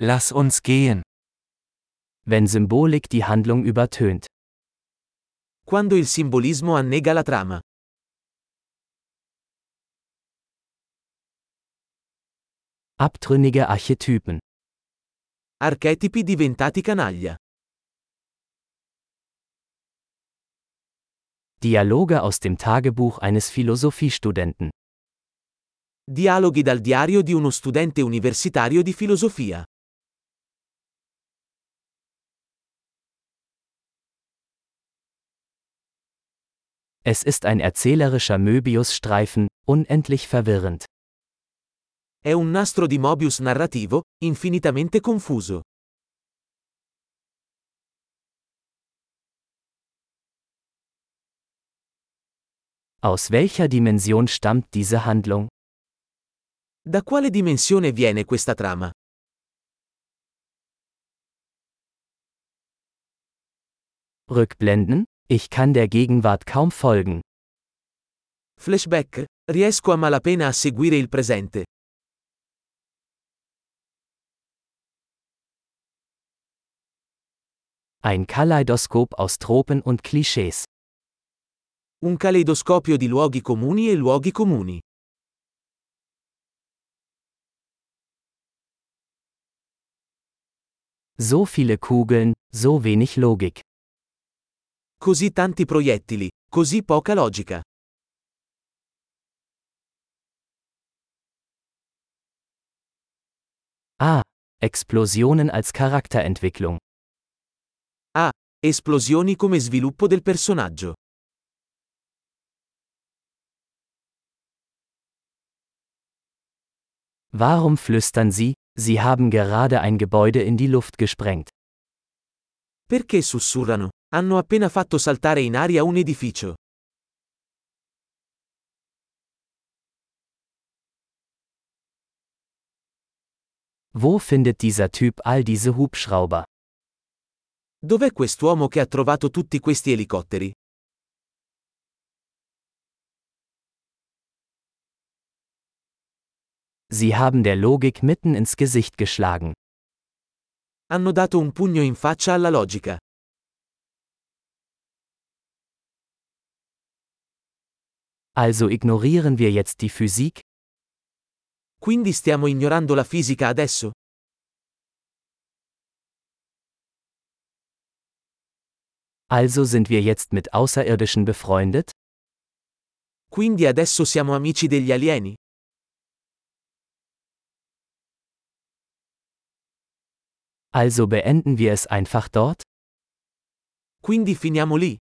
Lass uns gehen. Wenn Symbolik die Handlung übertönt. Quando il simbolismo annega la trama. Abtrünnige Archetypen. Archetipi diventati canaglia. Dialoge aus dem Tagebuch eines Philosophiestudenten. Dialoghi dal diario di uno studente universitario di filosofia. Es ist ein erzählerischer Möbius-Streifen, unendlich verwirrend. È un nastro di Mobius narrativo, infinitamente confuso. Aus welcher Dimension stammt diese Handlung? Da quale dimensione viene questa trama? Rückblenden? Ich kann der Gegenwart kaum folgen. Flashback? Riesco a malapena a seguire il presente. Ein Kaleidoskop aus Tropen und Klischees. Un caleidoscopio di luoghi comuni e luoghi comuni. So viele Kugeln, so wenig Logik. Così tanti proiettili, così poca logica. Ah, Explosionen als Charakterentwicklung. Ah, esplosioni come sviluppo del personaggio. Warum flüstern Sie, Sie haben gerade ein Gebäude in die Luft gesprengt? Perché sussurrano? Hanno appena fatto saltare in aria un edificio. Wo findet dieser Typ all diese Hubschrauber? Dov'è quest'uomo che ha trovato tutti questi elicotteri? Sie haben der Logik mitten ins Gesicht geschlagen. Hanno dato un pugno in faccia alla logica. Also ignorieren wir jetzt die Physik? Quindi stiamo ignorando la fisica adesso? Also sind wir jetzt mit Außerirdischen befreundet? Quindi adesso siamo amici degli alieni? Also beenden wir es einfach dort? Quindi finiamo lì.